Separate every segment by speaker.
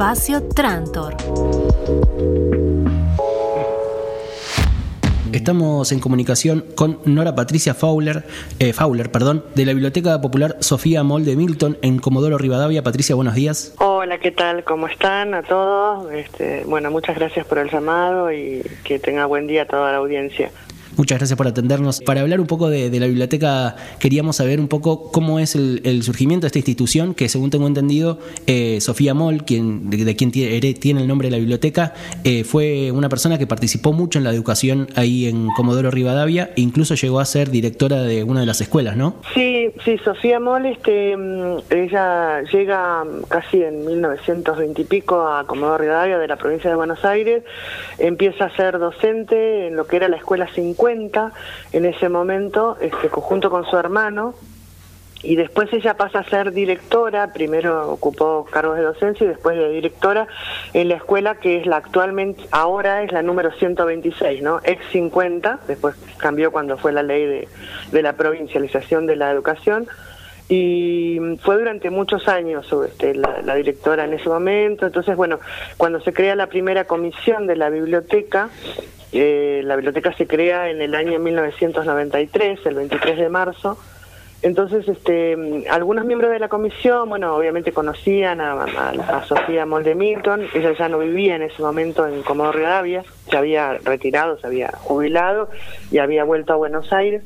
Speaker 1: Espacio Trantor.
Speaker 2: Estamos en comunicación con Nora Patricia Fowler, eh, Fowler perdón, de la Biblioteca Popular Sofía Mol de Milton en Comodoro Rivadavia. Patricia, buenos días.
Speaker 3: Hola, ¿qué tal? ¿Cómo están a todos? Este, bueno, muchas gracias por el llamado y que tenga buen día a toda la audiencia.
Speaker 2: Muchas gracias por atendernos. Para hablar un poco de, la biblioteca, queríamos saber un poco cómo es el, surgimiento de esta institución, que según tengo entendido, eh, Sofía Moll, quien, de, quien tiene, el nombre de la biblioteca, eh, fue una persona que participó mucho en la educación ahí en Comodoro Rivadavia, e incluso llegó a ser directora de una de las escuelas, ¿no?
Speaker 3: Sí, sí, Sofía Moll, este, mm, ella llega casi en 1920 y pico a Comodoro Rivadavia de la provincia de Buenos Aires, empieza a ser docente en lo que era la escuela 50 en ese momento, este, junto con su hermano, y después ella pasa a ser directora, primero ocupó cargos de docencia y después de directora en la escuela que es la actualmente, ahora es la número 126, ¿no? Ex 50, después cambió cuando fue la ley de, de la provincialización de la educación, y fue durante muchos años este, la, directora en ese momento. Entonces, bueno, cuando se crea la primera comisión de la biblioteca, eh, la biblioteca se crea en el año 1993, el 23 de marzo. Entonces, este, algunos miembros de la comisión, bueno, obviamente conocían a, Sofía Molde Milton, ella ya no vivía en ese momento en Comodoro Rivadavia, se había retirado, se había jubilado y había vuelto a Buenos Aires.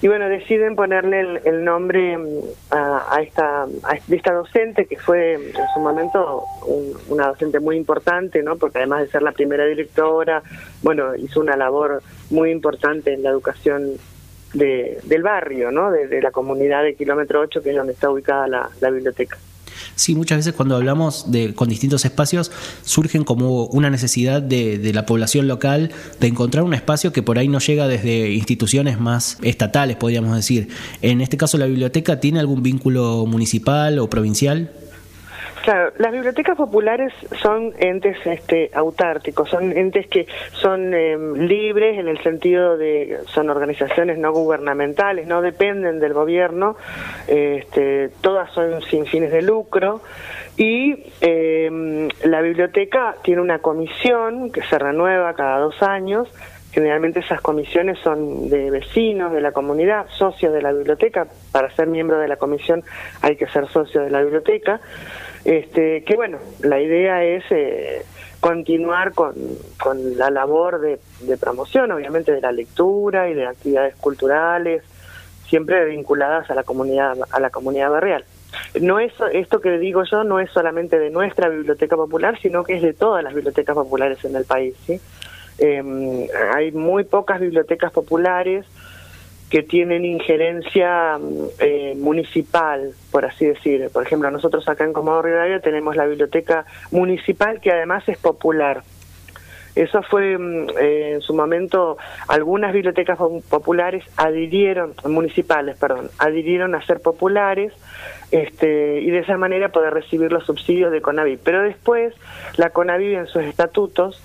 Speaker 3: Y bueno, deciden ponerle el, nombre mm, a, esta, a esta docente, que fue en su momento una docente muy importante, ¿no? porque además de ser la primera directora, bueno, hizo una labor muy importante en la educación de, del barrio, ¿no? de, la comunidad de Kilómetro 8, que es donde está ubicada la biblioteca.
Speaker 2: Sí, muchas veces cuando hablamos de, con distintos espacios surgen como una necesidad de, de, la población local de encontrar un espacio que por ahí no llega desde instituciones más estatales, podríamos decir. En este caso, ¿la biblioteca tiene algún vínculo municipal o provincial?
Speaker 3: Claro, las bibliotecas populares son entes este, autárticos, son entes que son em, libres en el sentido de, son organizaciones no gubernamentales, no dependen del gobierno, este, todas son sin fines de lucro y em, la biblioteca tiene una comisión que se renueva cada dos años, Generalmente esas comisiones son de vecinos de la comunidad, socios de la biblioteca. Para ser miembro de la comisión hay que ser socio de la biblioteca. Este, que bueno, la idea es eh, continuar con, con, la labor de, promoción, obviamente, de la lectura y de actividades culturales, siempre vinculadas a la comunidad, a la comunidad barrial. No es, esto que digo yo no es solamente de nuestra biblioteca popular, sino que es de todas las bibliotecas populares en el país. Eh, hay muy pocas bibliotecas populares que tienen injerencia eh, municipal, por así decir. Por ejemplo, nosotros acá en Comodoro Rivadavia tenemos la biblioteca municipal que además es popular. Eso fue mm, eh, en su momento, algunas bibliotecas populares adhirieron, municipales, perdón, adhirieron a ser populares este, y de esa manera poder recibir los subsidios de CONAVIP. Pero después la CONAVIP en sus estatutos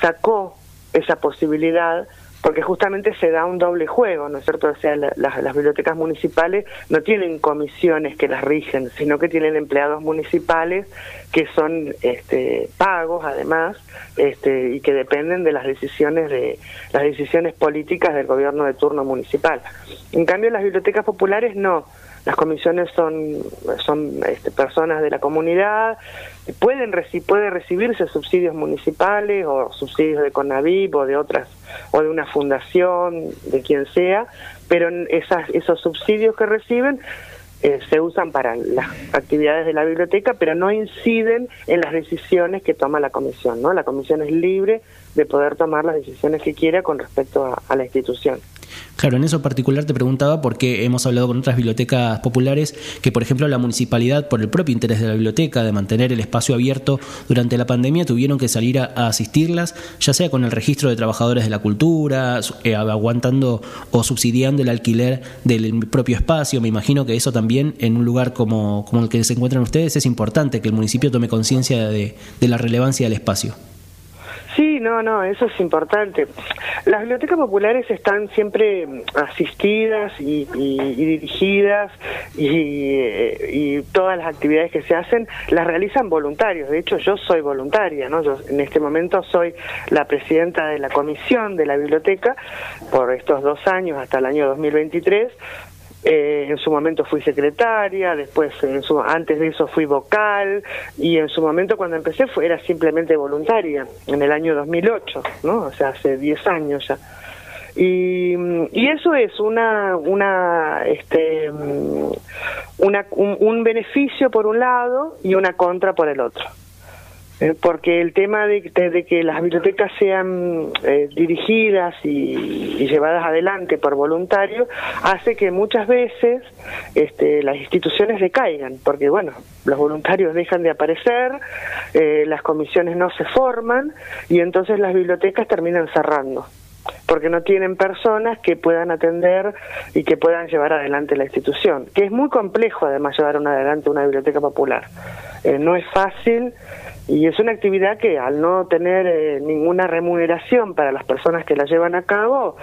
Speaker 3: sacó esa posibilidad porque justamente se da un doble juego, ¿no es cierto? O sea, las bibliotecas municipales no tienen comisiones que las rigen, sino que tienen empleados municipales que son este, pagos, además, este, y que dependen de las decisiones de las decisiones políticas del gobierno de turno municipal. En cambio, las bibliotecas populares no las comisiones son, son este, personas de la comunidad, pueden puede recibirse subsidios municipales o subsidios de CONAVIP o de otras, o de una fundación, de quien sea, pero esas, esos subsidios que reciben eh, se usan para las actividades de la biblioteca, pero no inciden en las decisiones que toma la comisión, ¿no? La comisión es libre de poder tomar las decisiones que quiera con respecto a la institución.
Speaker 2: Claro, en eso particular te preguntaba porque hemos hablado con otras bibliotecas populares que, por ejemplo, la municipalidad, por el propio interés de la biblioteca, de mantener el espacio abierto durante la pandemia, tuvieron que salir a, asistirlas, ya sea con el registro de trabajadores de la cultura, eh, aguantando o subsidiando el alquiler del propio espacio. Me imagino que eso también en un lugar como, el que se encuentran ustedes es importante, que el municipio tome conciencia de la relevancia del espacio.
Speaker 3: No, no, eso es importante. Las bibliotecas populares están siempre asistidas y, dirigidas y, todas las actividades que se hacen las realizan voluntarios. De hecho, yo soy voluntaria, ¿no? Yo en este momento soy la presidenta de la comisión de la biblioteca por estos dos años hasta el año 2023 eh, en su momento fui secretaria, después en su, antes de eso fui vocal y en su momento cuando empecé fue, era simplemente voluntaria, en el año 2008, ¿no? O sea, hace 10 años ya. Y, y eso es una, una, este, una, un beneficio por un lado y una contra por el otro. Eh, porque el tema de, que las bibliotecas sean eh, dirigidas y, llevadas adelante por voluntarios hace que muchas veces este, las instituciones decaigan, porque bueno, los voluntarios dejan de aparecer, eh, las comisiones no se forman y entonces las bibliotecas terminan cerrando porque no tienen personas que puedan atender y que puedan llevar adelante la institución, que es muy complejo además llevar adelante una biblioteca popular. no es fácil y es una actividad que al no tener eh, ninguna remuneración para las personas que la llevan a cabo,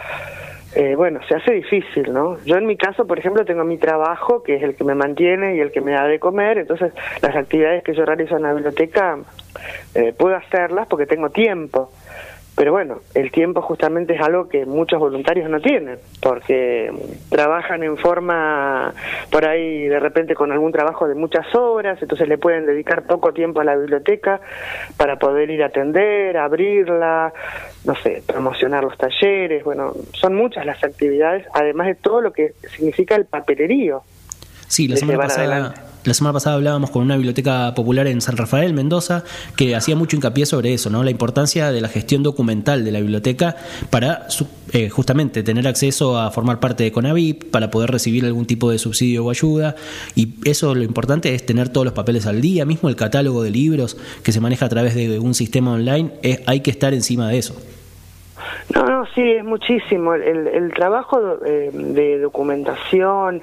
Speaker 3: eh, bueno, se hace difícil, ¿no? Yo en mi caso, por ejemplo, tengo mi trabajo, que es el que me mantiene y el que me da de comer, entonces las actividades que yo realizo en la biblioteca eh, puedo hacerlas porque tengo tiempo. Pero bueno, el tiempo justamente es algo que muchos voluntarios no tienen, porque trabajan en forma, por ahí de repente con algún trabajo de muchas horas, entonces le pueden dedicar poco tiempo a la biblioteca para poder ir a atender, abrirla, no sé, promocionar los talleres, bueno, son muchas las actividades, además de todo lo que significa el papelerío.
Speaker 2: Sí, la semana pasada la semana pasada hablábamos con una biblioteca popular en San Rafael, Mendoza, que hacía mucho hincapié sobre eso, ¿no? La importancia de la gestión documental de la biblioteca para eh, justamente tener acceso a formar parte de Conavip, para poder recibir algún tipo de subsidio o ayuda. Y eso lo importante es tener todos los papeles al día, mismo el catálogo de libros que se maneja a través de un sistema online, hay que estar encima de eso.
Speaker 3: No, no, sí, es muchísimo. El, el trabajo eh, de documentación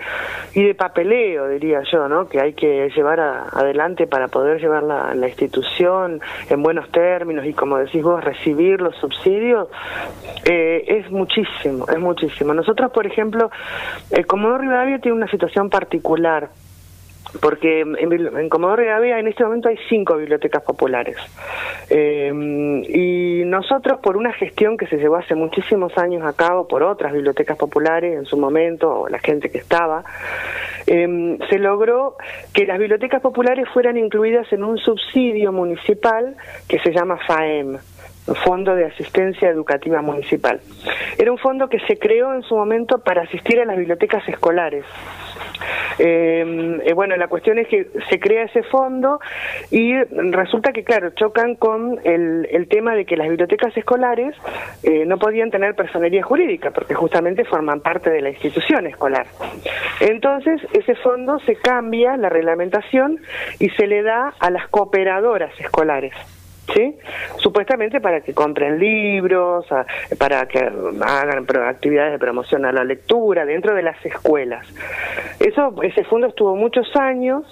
Speaker 3: y de papeleo, diría yo, ¿no? que hay que llevar adelante para poder llevar la, la, institución en buenos términos y, como decís vos, recibir los subsidios, eh, es muchísimo, es muchísimo. Nosotros, por ejemplo, el Comodoro Rivadavia tiene una situación particular porque en, en Comodoro Rivadavia en este momento hay cinco bibliotecas populares. Eh, y nosotros, por una gestión que se llevó hace muchísimos años a cabo por otras bibliotecas populares en su momento, o la gente que estaba, eh, se logró que las bibliotecas populares fueran incluidas en un subsidio municipal que se llama FAEM. Fondo de Asistencia Educativa Municipal. Era un fondo que se creó en su momento para asistir a las bibliotecas escolares. Eh, eh, bueno, la cuestión es que se crea ese fondo y resulta que, claro, chocan con el, el tema de que las bibliotecas escolares eh, no podían tener personería jurídica porque justamente forman parte de la institución escolar. Entonces, ese fondo se cambia la reglamentación y se le da a las cooperadoras escolares. ¿Sí? Supuestamente para que compren libros, para que hagan actividades de promoción a la lectura dentro de las escuelas. Eso, ese fondo estuvo muchos años,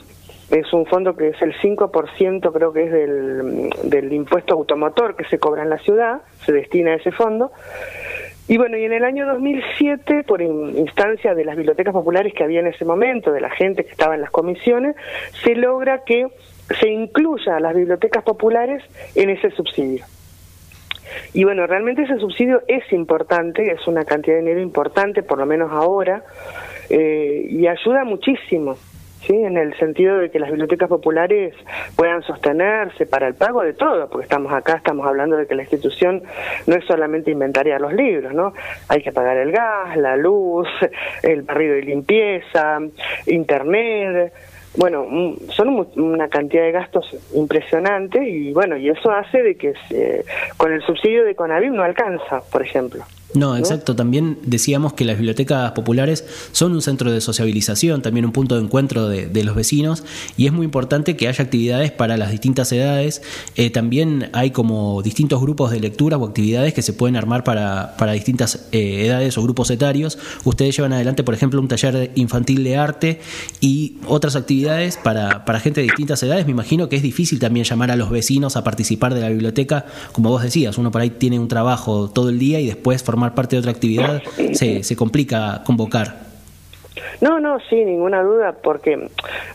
Speaker 3: es un fondo que es el 5% creo que es del, del impuesto automotor que se cobra en la ciudad, se destina a ese fondo. Y bueno, y en el año 2007, por instancia de las bibliotecas populares que había en ese momento, de la gente que estaba en las comisiones, se logra que se incluya a las bibliotecas populares en ese subsidio. Y bueno, realmente ese subsidio es importante, es una cantidad de dinero importante, por lo menos ahora, eh, y ayuda muchísimo, ¿sí? En el sentido de que las bibliotecas populares puedan sostenerse para el pago de todo, porque estamos acá, estamos hablando de que la institución no es solamente inventariar los libros, ¿no? Hay que pagar el gas, la luz, el barrido y limpieza, internet, bueno, son una cantidad de gastos impresionantes y bueno, y eso hace de que con el subsidio de Conavip no alcanza, por ejemplo.
Speaker 2: No, exacto. También decíamos que las bibliotecas populares son un centro de sociabilización, también un punto de encuentro de, los vecinos y es muy importante que haya actividades para las distintas edades. Eh, también hay como distintos grupos de lecturas o actividades que se pueden armar para, para distintas eh, edades o grupos etarios. Ustedes llevan adelante, por ejemplo, un taller infantil de arte y otras actividades para, para gente de distintas edades. Me imagino que es difícil también llamar a los vecinos a participar de la biblioteca, como vos decías, uno por ahí tiene un trabajo todo el día y después formar parte de otra actividad, se, se complica convocar.
Speaker 3: No, no, sí, ninguna duda, porque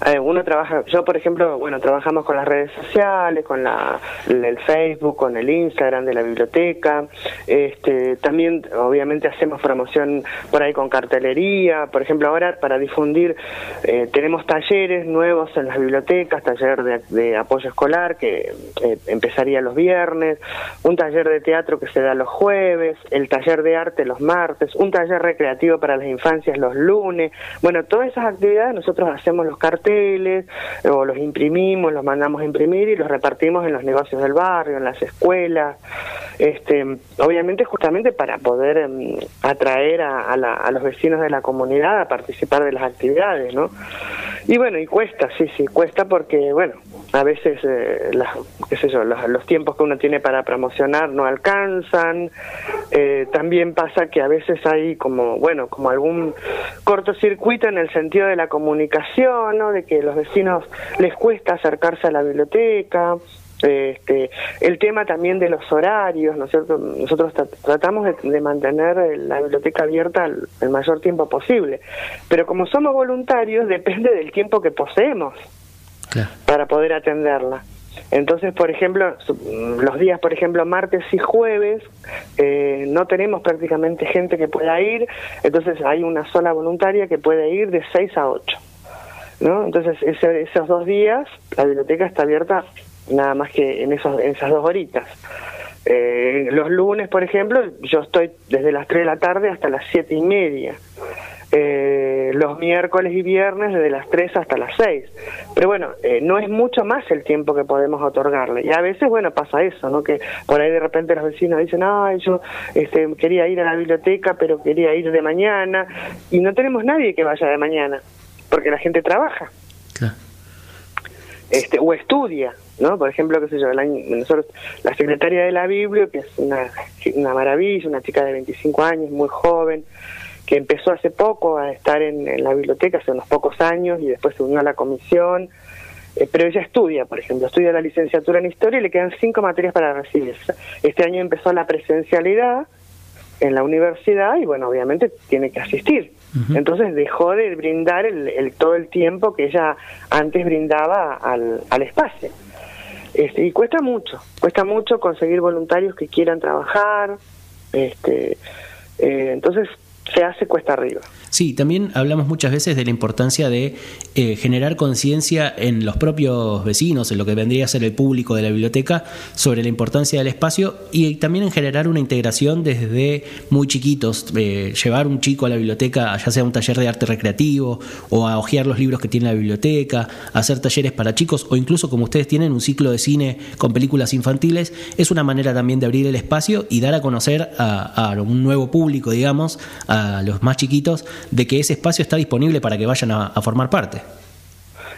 Speaker 3: eh, uno trabaja, yo por ejemplo, bueno, trabajamos con las redes sociales, con la, el Facebook, con el Instagram de la biblioteca, este, también obviamente hacemos promoción por ahí con cartelería, por ejemplo ahora para difundir eh, tenemos talleres nuevos en las bibliotecas, taller de, apoyo escolar que eh, empezaría los viernes, un taller de teatro que se da los jueves, el taller de arte los martes, un taller recreativo para las infancias los lunes, bueno, todas esas actividades nosotros hacemos los carteles o los imprimimos, los mandamos a imprimir y los repartimos en los negocios del barrio, en las escuelas, este, obviamente justamente para poder em, atraer a, a los vecinos de la comunidad a participar de las actividades, ¿no? Y bueno, y cuesta, sí, sí, cuesta porque, bueno, a veces, eh, las, qué sé yo, los, tiempos que uno tiene para promocionar no alcanzan. Eh, también pasa que a veces hay como, bueno, como algún cortocircuito en el sentido de la comunicación, ¿no? De que los vecinos les cuesta acercarse a la biblioteca. Este, el tema también de los horarios, ¿no es cierto? Nosotros tratamos de, mantener la biblioteca abierta el mayor tiempo posible, pero como somos voluntarios depende del tiempo que poseemos para poder atenderla. Entonces, por ejemplo, los días, por ejemplo, martes y jueves, eh, no tenemos prácticamente gente que pueda ir, entonces hay una sola voluntaria que puede ir de 6 a 8. ¿no? Entonces, esos dos días, la biblioteca está abierta nada más que en, esos, en esas dos horitas. Eh, los lunes, por ejemplo, yo estoy desde las 3 de la tarde hasta las 7 y media eh, los miércoles y viernes desde las 3 hasta las 6. Pero bueno, eh, no es mucho más el tiempo que podemos otorgarle. Y a veces, bueno, pasa eso, ¿no? Que por ahí de repente los vecinos dicen, ay, yo este, quería ir a la biblioteca, pero quería ir de mañana. Y no tenemos nadie que vaya de mañana, porque la gente trabaja. Este, o estudia, ¿no? Por ejemplo, qué sé yo, el año, nosotros, la secretaria de la Biblia, que es una, una maravilla, una chica de 25 años, muy joven, que empezó hace poco a estar en, la biblioteca, hace unos pocos años, y después se unió a la comisión. Eh, pero ella estudia, por ejemplo, estudia la licenciatura en historia y le quedan cinco materias para recibirse. Este año empezó la presencialidad en la universidad y, bueno, obviamente tiene que asistir. Entonces dejó de brindar el, todo el tiempo que ella antes brindaba al, al espacio. Este, y cuesta mucho, cuesta mucho conseguir voluntarios que quieran trabajar. Este, eh, entonces se hace cuesta arriba.
Speaker 2: Sí, también hablamos muchas veces de la importancia de eh, generar conciencia en los propios vecinos, en lo que vendría a ser el público de la biblioteca, sobre la importancia del espacio y también en generar una integración desde muy chiquitos, eh, llevar un chico a la biblioteca, ya sea un taller de arte recreativo o a hojear los libros que tiene la biblioteca, hacer talleres para chicos o incluso como ustedes tienen un ciclo de cine con películas infantiles, es una manera también de abrir el espacio y dar a conocer a, a un nuevo público, digamos, a los más chiquitos, de que ese espacio está disponible para que vayan a, formar parte.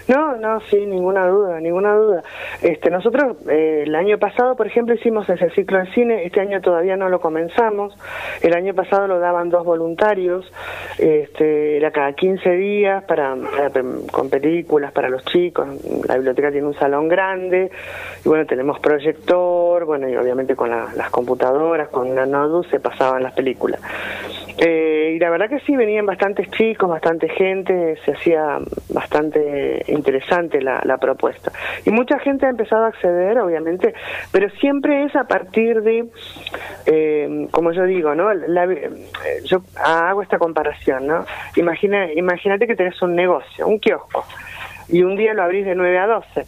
Speaker 3: No, no, sí, ninguna duda, ninguna duda. Este, nosotros eh, el año pasado, por ejemplo, hicimos ese ciclo de cine, este año todavía no lo comenzamos, el año pasado lo daban dos voluntarios, este, era cada 15 días para, con películas para los chicos, la biblioteca tiene un salón grande, y bueno, tenemos proyector, bueno, y obviamente con las computadoras, con la Nodu se pasaban las películas. Eh, y la verdad que sí, venían bastantes chicos, bastante gente, se hacía bastante interesante la, propuesta. Y mucha gente ha empezado a acceder, obviamente, pero siempre es a partir de, eh, como yo digo, ¿no? yo hago esta comparación, ¿no? Imagina, imagínate que tenés un negocio, un kiosco, y un día lo abrís de 9 a 12,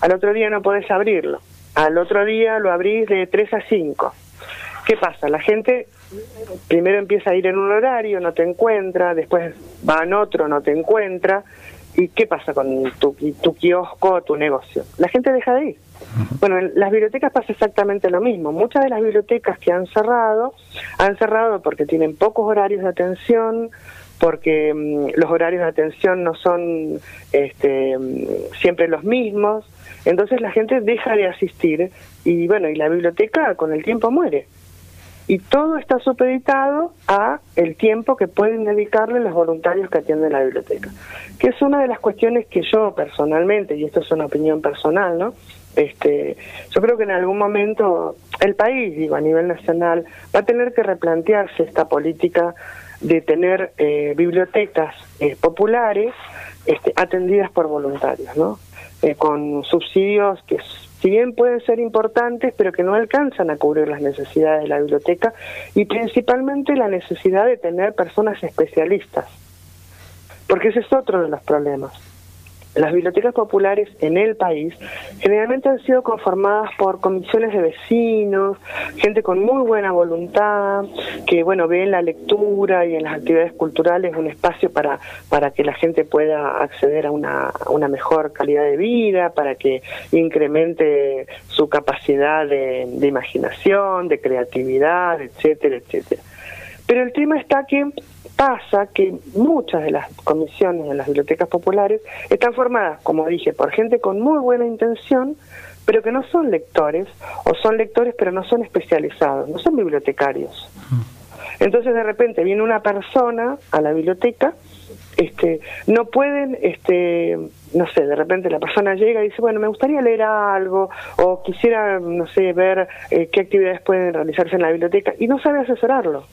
Speaker 3: al otro día no podés abrirlo, al otro día lo abrís de 3 a 5. ¿Qué pasa? La gente primero empieza a ir en un horario, no te encuentra, después va en otro, no te encuentra. ¿Y qué pasa con tu, tu kiosco, tu negocio? La gente deja de ir. Bueno, en las bibliotecas pasa exactamente lo mismo. Muchas de las bibliotecas que han cerrado, han cerrado porque tienen pocos horarios de atención, porque mm, los horarios de atención no son este, mm, siempre los mismos, entonces la gente deja de asistir y bueno, y la biblioteca con el tiempo muere. Y todo está supeditado a el tiempo que pueden dedicarle los voluntarios que atienden la biblioteca, que es una de las cuestiones que yo personalmente, y esto es una opinión personal, ¿no? Este, yo creo que en algún momento el país, digo, a nivel nacional, va a tener que replantearse esta política de tener eh, bibliotecas eh, populares este, atendidas por voluntarios, ¿no? Eh, con subsidios que si bien pueden ser importantes, pero que no alcanzan a cubrir las necesidades de la biblioteca y principalmente la necesidad de tener personas especialistas, porque ese es otro de los problemas. Las bibliotecas populares en el país generalmente han sido conformadas por comisiones de vecinos, gente con muy buena voluntad, que bueno ve en la lectura y en las actividades culturales un espacio para, para que la gente pueda acceder a una, una mejor calidad de vida, para que incremente su capacidad de, de imaginación, de creatividad, etcétera, etcétera. Pero el tema está que pasa que muchas de las comisiones en las bibliotecas populares están formadas, como dije, por gente con muy buena intención, pero que no son lectores, o son lectores pero no son especializados, no son bibliotecarios. Entonces de repente viene una persona a la biblioteca, este, no pueden, este, no sé, de repente la persona llega y dice, bueno, me gustaría leer algo, o quisiera, no sé, ver eh, qué actividades pueden realizarse en la biblioteca, y no sabe asesorarlo.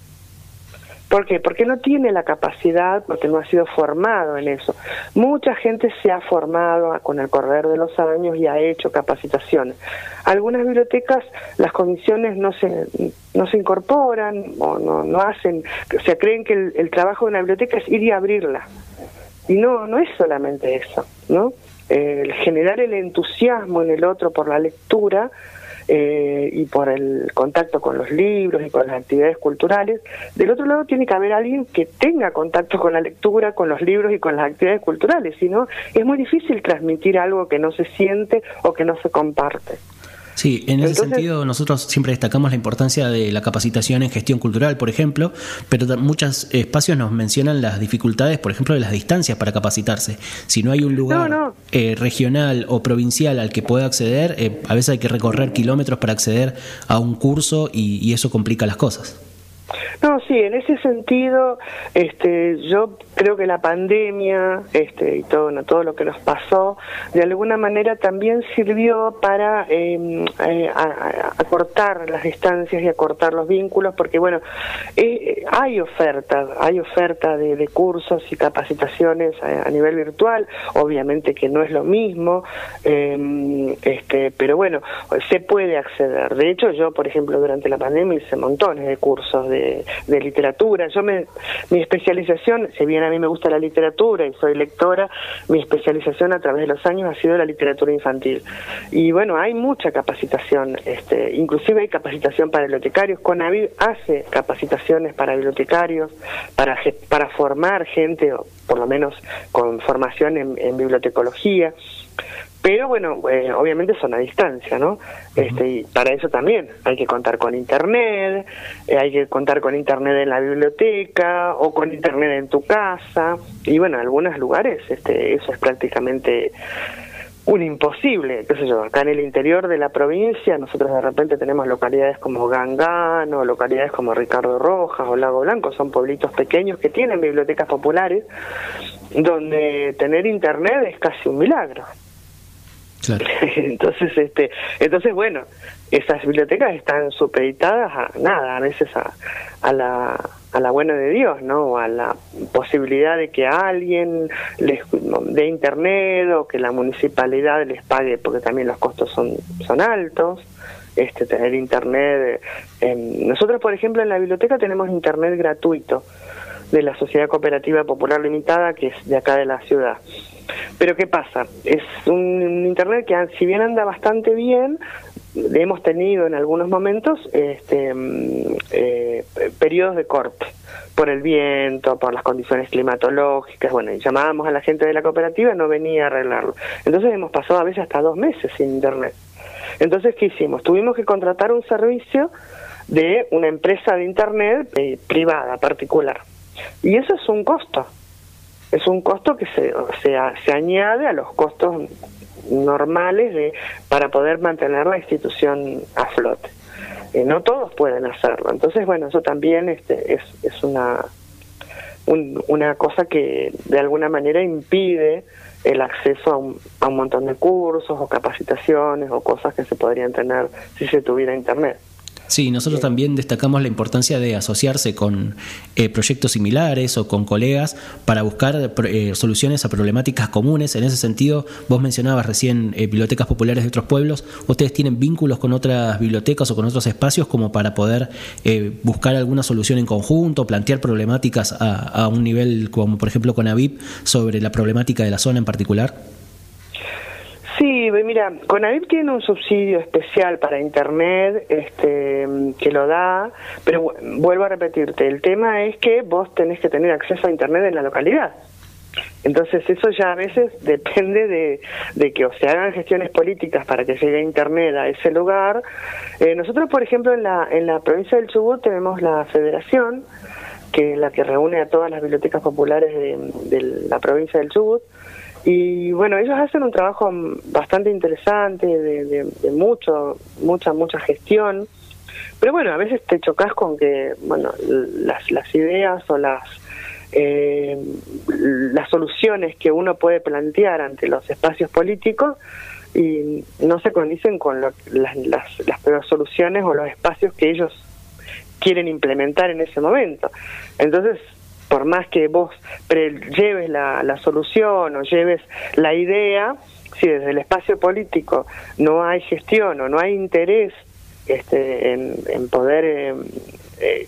Speaker 3: ¿Por qué? Porque no tiene la capacidad, porque no ha sido formado en eso. Mucha gente se ha formado con el correr de los años y ha hecho capacitaciones. Algunas bibliotecas, las comisiones no se, no se incorporan o no, no hacen, o sea, creen que el, trabajo de una biblioteca es ir y abrirla. Y no, no es solamente eso, ¿no? El generar el entusiasmo en el otro por la lectura eh, y por el contacto con los libros y con las actividades culturales. Del otro lado tiene que haber alguien que tenga contacto con la lectura, con los libros y con las actividades culturales, si no es muy difícil transmitir algo que no se siente o que no se comparte.
Speaker 2: Sí, en ese sentido nosotros siempre destacamos la importancia de la capacitación en gestión cultural, por ejemplo, pero muchos espacios nos mencionan las dificultades, por ejemplo, de las distancias para capacitarse. Si no hay un lugar eh, regional o provincial al que pueda acceder, eh, a veces hay que recorrer kilómetros para acceder a un curso y eso complica las cosas.
Speaker 3: No, sí, en ese sentido, este, yo creo que la pandemia, este, y todo, todo lo que nos pasó, de alguna manera también sirvió para em, eh, acortar las distancias y acortar los vínculos, porque bueno, eh, hay oferta, hay oferta de, cursos y capacitaciones a, nivel virtual, obviamente que no es lo mismo, em, este, pero bueno, se puede acceder. De hecho, yo, por ejemplo, durante la pandemia hice montones de cursos de de, literatura. Yo me, mi especialización, si bien a mí me gusta la literatura y soy lectora, mi especialización a través de los años ha sido la literatura infantil. Y bueno, hay mucha capacitación, este, inclusive hay capacitación para bibliotecarios. Conavid hace capacitaciones para bibliotecarios, para, para formar gente, o por lo menos con formación en, en bibliotecología. Pero bueno, eh, obviamente son a distancia, ¿no? Este, y para eso también hay que contar con internet, eh, hay que contar con internet en la biblioteca o con internet en tu casa. Y bueno, en algunos lugares este, eso es prácticamente un imposible, qué sé yo, acá en el interior de la provincia nosotros de repente tenemos localidades como Gangano, localidades como Ricardo Rojas o Lago Blanco, son pueblitos pequeños que tienen bibliotecas populares donde tener internet es casi un milagro. entonces, este, entonces bueno, esas bibliotecas están supeditadas a nada, a veces a, a la a la buena de Dios, ¿no? A la posibilidad de que alguien les dé internet o que la municipalidad les pague, porque también los costos son, son altos. Este, tener internet. nosotros, por ejemplo, en la biblioteca tenemos internet gratuito de la Sociedad Cooperativa Popular Limitada, que es de acá de la ciudad. Pero ¿qué pasa? Es un internet que si bien anda bastante bien, hemos tenido en algunos momentos este, mm, eh, periodos de corte por el viento, por las condiciones climatológicas, bueno, y llamábamos a la gente de la cooperativa, no venía a arreglarlo. Entonces hemos pasado a veces hasta dos meses sin internet. Entonces, ¿qué hicimos? Tuvimos que contratar un servicio de una empresa de internet eh, privada, particular. Y eso es un costo. Es un costo que se, se, añade a los costos normales de, para poder mantener la institución a flote. Eh, no todos pueden hacerlo. Entonces, bueno, eso también este, es, es una, una cosa que de alguna manera impide el acceso a un, a un montón de cursos o capacitaciones o cosas que se podrían tener si se tuviera Internet.
Speaker 2: Sí, nosotros también destacamos la importancia de asociarse con eh, proyectos similares o con colegas para buscar eh, soluciones a problemáticas comunes. En ese sentido, vos mencionabas recién eh, bibliotecas populares de otros pueblos. ¿Ustedes tienen vínculos con otras bibliotecas o con otros espacios como para poder buscar alguna solución en conjunto, plantear problemáticas a, a un nivel como por ejemplo con AVIP sobre la problemática de la zona en particular?
Speaker 3: Mira, Conavip tiene un subsidio especial para Internet este, que lo da, pero vuelvo a repetirte, el tema es que vos tenés que tener acceso a Internet en la localidad. Entonces eso ya a veces depende de, que o se hagan gestiones políticas para que llegue Internet a ese lugar. Eh, nosotros, por ejemplo, en la, en la provincia del Chubut tenemos la federación, que es la que reúne a todas las bibliotecas populares de la provincia del Chubut, y bueno, ellos hacen un trabajo bastante interesante, de, mucho, mucha, mucha gestión. Pero bueno, a veces te chocas con que, bueno, las, las ideas o las, eh, las soluciones que uno puede plantear ante los espacios políticos y no se condicen con las, las, las soluciones o los espacios que ellos quieren implementar en ese momento. Entonces, por más que vos lleves la, solución o lleves la idea, si desde el espacio político no hay gestión o no hay interés este, en, poder em, eh,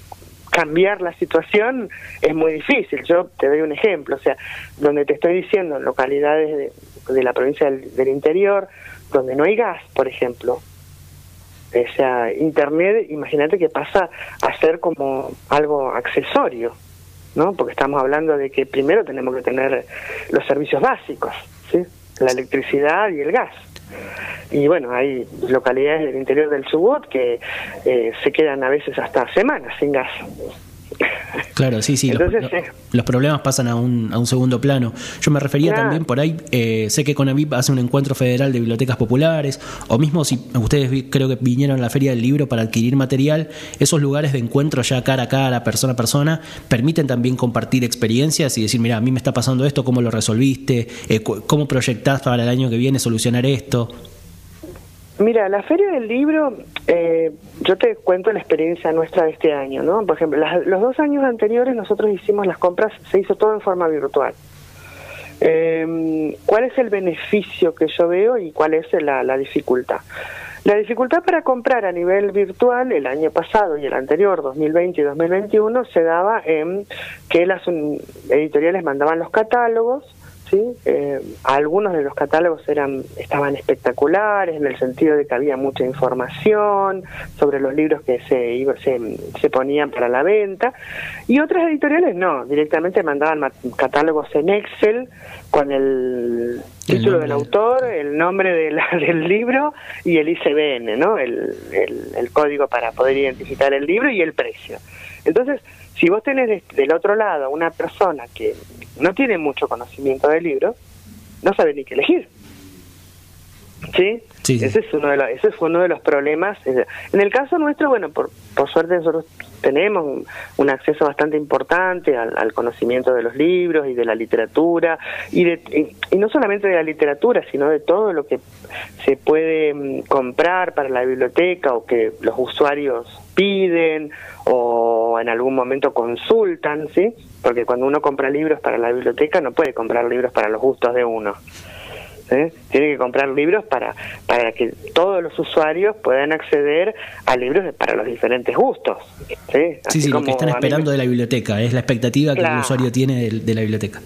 Speaker 3: cambiar la situación, es muy difícil. Yo te doy un ejemplo, o sea, donde te estoy diciendo, en localidades de, la provincia del, interior, donde no hay gas, por ejemplo, o sea, Internet, imagínate que pasa a ser como algo accesorio. ¿No? Porque estamos hablando de que primero tenemos que tener los servicios básicos, ¿sí? La electricidad y el gas. Y bueno, hay localidades del interior del Chubut que eh, se quedan a veces hasta semanas sin gas.
Speaker 2: Claro, sí, sí. los, problemas pasan a un, a un segundo plano. Yo me refería también por ahí, eh, sé que Conavip hace un encuentro federal de bibliotecas populares, o mismo si ustedes creo que vinieron a la Feria del Libro para adquirir material, esos lugares de encuentro ya cara a cara, persona a persona, permiten también compartir experiencias y decir, mira, a mí me está pasando esto, ¿cómo lo resolviste? Eh, ¿Cómo proyectás para el año que viene solucionar esto?
Speaker 3: Mira, la Feria del Libro, eh, yo te cuento la experiencia nuestra de este año, ¿no? Por ejemplo, los dos años anteriores nosotros hicimos las compras, se hizo todo en forma virtual. Eh, ¿Cuál es el beneficio que yo veo y cuál es la, la dificultad? La dificultad para comprar a nivel virtual el año pasado y el anterior, 2020 y 2021, se daba en que las editoriales mandaban los catálogos, ¿sí? Eh, algunos de los catálogos eran estaban espectaculares en el sentido de que había mucha información sobre los libros que se, se, se ponían para la venta y otras editoriales no, directamente mandaban catálogos en Excel con el título del autor, el nombre de la, del libro y el ICBN, ¿no? El, el, el código para poder identificar el libro y el precio. Entonces, si vos tenés del otro lado una persona que no tiene mucho conocimiento del libro, no sabe ni qué elegir. ¿Sí? Ese, es uno de los, ese fue uno de los problemas. En el caso nuestro, bueno, por, por suerte nosotros tenemos un, acceso bastante importante al, conocimiento de los libros y de la literatura, y, de, y, no solamente de la literatura, sino de todo lo que se puede mm, comprar para la biblioteca o que los usuarios piden o en algún momento consultan, ¿sí? Porque cuando uno compra libros para la biblioteca no puede comprar libros para los gustos de uno. ¿Eh? Tiene que comprar libros para, para que todos los usuarios puedan acceder a libros para los diferentes gustos.
Speaker 2: Sí, sí, lo que están esperando de la biblioteca, es la expectativa que el usuario tiene de, la biblioteca.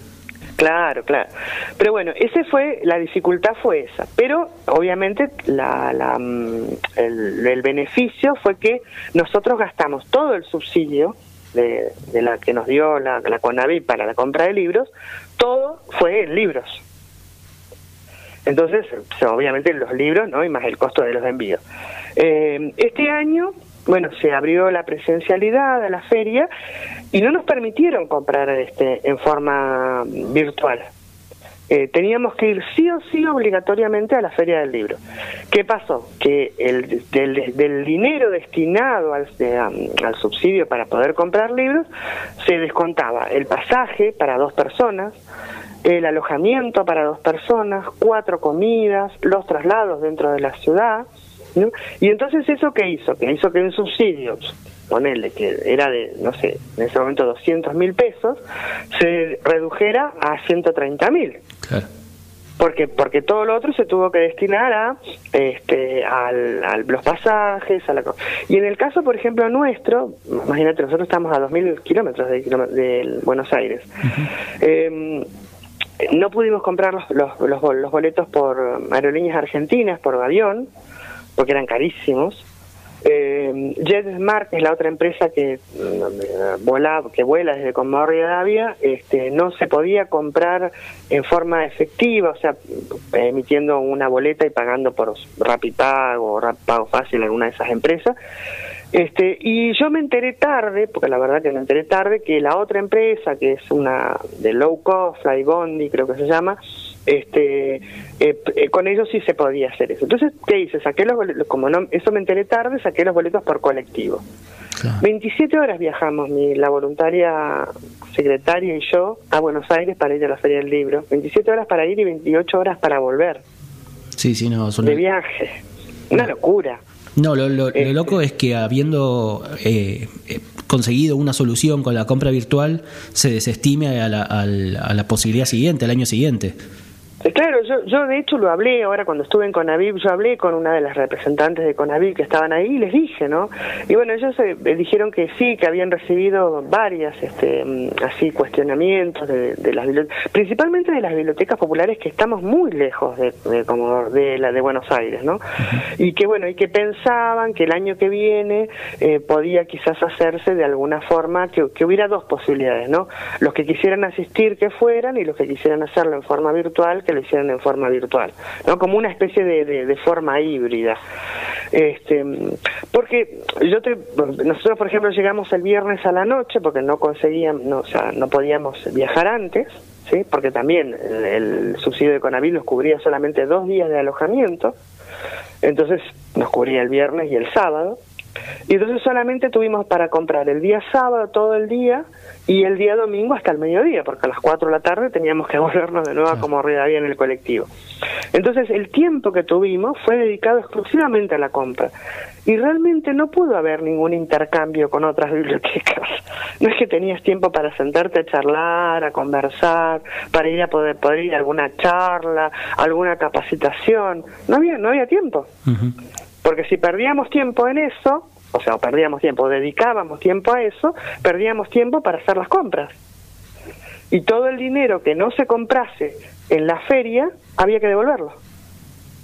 Speaker 3: Claro, claro. Pero bueno, ese fue, la dificultad fue esa. Pero obviamente la, la, mm, el, beneficio fue que nosotros gastamos todo el subsidio de, de la que nos dio la, la CONAVI para la compra de libros, todo fue en libros. Entonces, obviamente los libros, ¿no? Y más el costo de los envíos. Eh, este año, bueno, se abrió la presencialidad de la feria y no nos permitieron comprar este en forma virtual. Eh, teníamos que ir sí o sí obligatoriamente a la feria del libro. ¿Qué pasó? Que el, del, dinero destinado al, al subsidio para poder comprar libros se descontaba el pasaje para dos personas, el alojamiento para dos personas, cuatro comidas, los traslados dentro de la ciudad. Y entonces eso que hizo, que hizo que en subsidios, ponerle que era de, no sé, en ese momento 200 mil pesos, se redujera a 130 mil. Claro. Porque, porque todo lo otro se tuvo que destinar a este al, los pasajes a la y en el caso por ejemplo nuestro imagínate nosotros estamos a 2.000 kilómetros de, de Buenos Aires no pudimos comprar los, los, los, boletos por aerolíneas argentinas, por avión, porque eran carísimos. Eh, JetSmart, es la otra empresa que vuela, que vuela desde Comodoro Davia, este, no se podía comprar en forma efectiva, o sea, emitiendo una boleta y pagando por Rapipago o Pago Fácil, alguna de esas empresas. Este, y yo me enteré tarde, porque la verdad que me enteré tarde, que la otra empresa, que es una de low cost, Flybondi creo que se llama, este, eh, eh, con ellos sí se podía hacer eso. Entonces, ¿qué hice? Saqué los boletos, como no, eso me enteré tarde, saqué los boletos por colectivo. 27 horas viajamos, mi, la voluntaria secretaria y yo, a Buenos Aires para ir a la Feria del Libro. 27 horas para ir y 28 horas para volver.
Speaker 2: Sí, sí, no,
Speaker 3: De viaje. Una locura.
Speaker 2: No, lo, lo, este. loco es que habiendo eh, eh, conseguido una solución con la compra virtual, se desestime a la, a la posibilidad siguiente, al año siguiente.
Speaker 3: Claro, yo, yo de hecho lo hablé ahora cuando estuve en Conavip, yo hablé con una de las representantes de Conavip que estaban ahí y les dije, ¿no? Y bueno, ellos eh, dijeron que sí, que habían recibido varias, este, mm, así, cuestionamientos de, las bibliotecas, principalmente de las bibliotecas populares que estamos muy lejos de, como de la de Buenos Aires, ¿no? Y que bueno, y que pensaban que el año que viene eh, podía quizás hacerse de alguna forma, que, que hubiera dos posibilidades, ¿no? Los que quisieran asistir que fueran y los que quisieran hacerlo en forma virtual que lo hicieron en forma virtual, ¿no? Como una especie de, de, forma híbrida. Este, porque yo te, nosotros, por ejemplo, llegamos el viernes a la noche porque no conseguíamos, no, o sea, no podíamos viajar antes, ¿sí? Porque también el, subsidio de Conavil nos cubría solamente dos días de alojamiento, entonces nos cubría el viernes y el sábado. Y entonces solamente tuvimos para comprar el día sábado todo el día y el día domingo hasta el mediodía, porque a las 4 de la tarde teníamos que volvernos de nuevo a como Rivadavia en el colectivo. Entonces el tiempo que tuvimos fue dedicado exclusivamente a la compra y realmente no pudo haber ningún intercambio con otras bibliotecas. No es que tenías tiempo para sentarte a charlar, a conversar, para ir a poder, poder ir a alguna charla, alguna capacitación. No había, no había tiempo. Porque si perdíamos tiempo en eso, o sea, perdíamos tiempo, dedicábamos tiempo a eso, perdíamos tiempo para hacer las compras. Y todo el dinero que no se comprase en la feria había que devolverlo.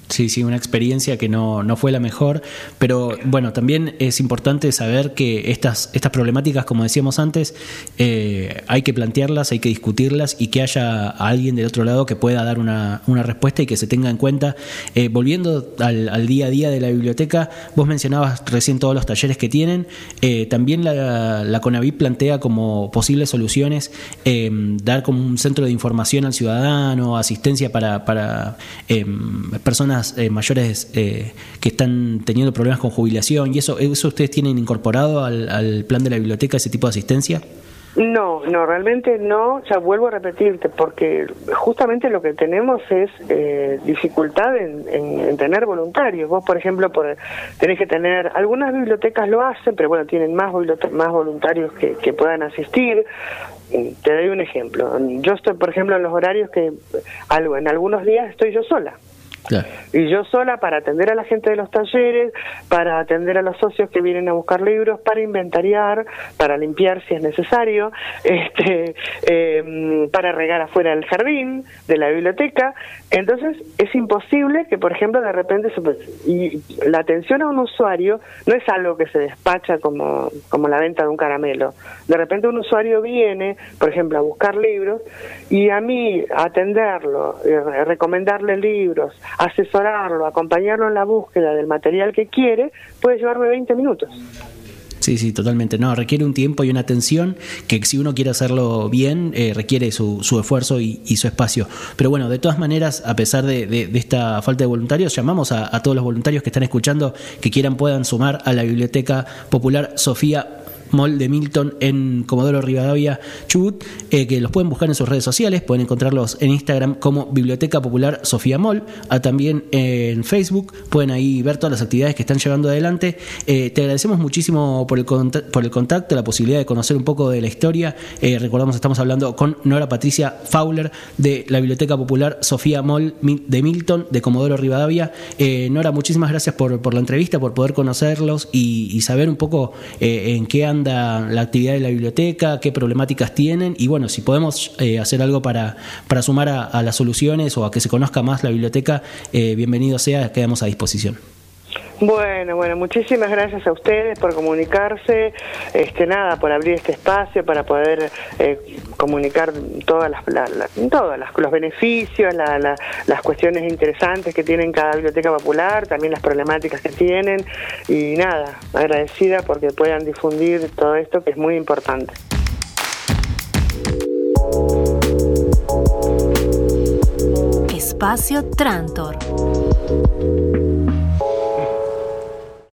Speaker 2: Sí, sí, una experiencia que no, no, fue la mejor, pero bueno, también es importante saber que estas, estas problemáticas, como decíamos antes, eh, hay que plantearlas, hay que discutirlas y que haya alguien del otro lado que pueda dar una, una respuesta y que se tenga en cuenta. Eh, volviendo al, día a día de la biblioteca, vos mencionabas recién todos los talleres que tienen, eh, también la, la CONAVIP plantea como posibles soluciones dar como un centro de información al ciudadano, asistencia para, para personas eh, mayores eh, que están teniendo problemas con jubilación y eso, ¿eso ustedes tienen incorporado al, plan de la biblioteca ese tipo de asistencia?
Speaker 3: No, no, realmente no. Ya vuelvo a repetirte, porque justamente lo que tenemos es eh, dificultad en, tener voluntarios. Vos, por ejemplo, por, tenés que tener, algunas bibliotecas lo hacen, pero bueno, tienen más, más voluntarios que, que puedan asistir. Te doy un ejemplo. Yo estoy, por ejemplo, en los horarios que algo, en algunos días estoy yo sola. Y yo sola para atender a la gente de los talleres, para atender a los socios que vienen a buscar libros, para inventariar, para limpiar si es necesario, este, em, para regar afuera del jardín, de la biblioteca. Entonces es imposible que, por ejemplo, de repente y la atención a un usuario no es algo que se despacha como, como la venta de un caramelo. De repente un usuario viene, por ejemplo, a buscar libros y a mí atenderlo, eh, recomendarle libros, asesorarlo, acompañarlo en la búsqueda del material que quiere, puede llevarme 20 minutos.
Speaker 2: Sí, sí, totalmente. No, requiere un tiempo y una atención que si uno quiere hacerlo bien, eh, requiere su, su esfuerzo y, su espacio. Pero bueno, de todas maneras, a pesar de, esta falta de voluntarios, llamamos a, a, todos los voluntarios que están escuchando que quieran puedan sumar a la Biblioteca Popular Sofía Mall de Milton en Comodoro Rivadavia, Chubut, eh, que los pueden buscar en sus redes sociales, pueden encontrarlos en Instagram como Biblioteca Popular Sofía Mall, también en Facebook, pueden ahí ver todas las actividades que están llevando adelante. Eh, te agradecemos muchísimo por el, por el contacto, la posibilidad de conocer un poco de la historia. Eh, recordamos, estamos hablando con Nora Patricia Fowler de la Biblioteca Popular Sofía Mall de Milton, de Comodoro Rivadavia. Nora, muchísimas gracias por, por, la entrevista, por poder conocerlos y, saber un poco en qué han la actividad de la biblioteca, qué problemáticas tienen y bueno, si podemos eh, hacer algo para, para sumar a, las soluciones o a que se conozca más la biblioteca, eh, bienvenido sea, quedamos a disposición.
Speaker 3: Bueno, bueno, muchísimas gracias a ustedes por comunicarse, este nada, por abrir este espacio para poder eh, comunicar todas las, los beneficios, las cuestiones interesantes que tienen cada biblioteca popular, también las problemáticas que tienen y nada, agradecida porque puedan difundir todo esto que es muy importante.
Speaker 1: Espacio Trantor.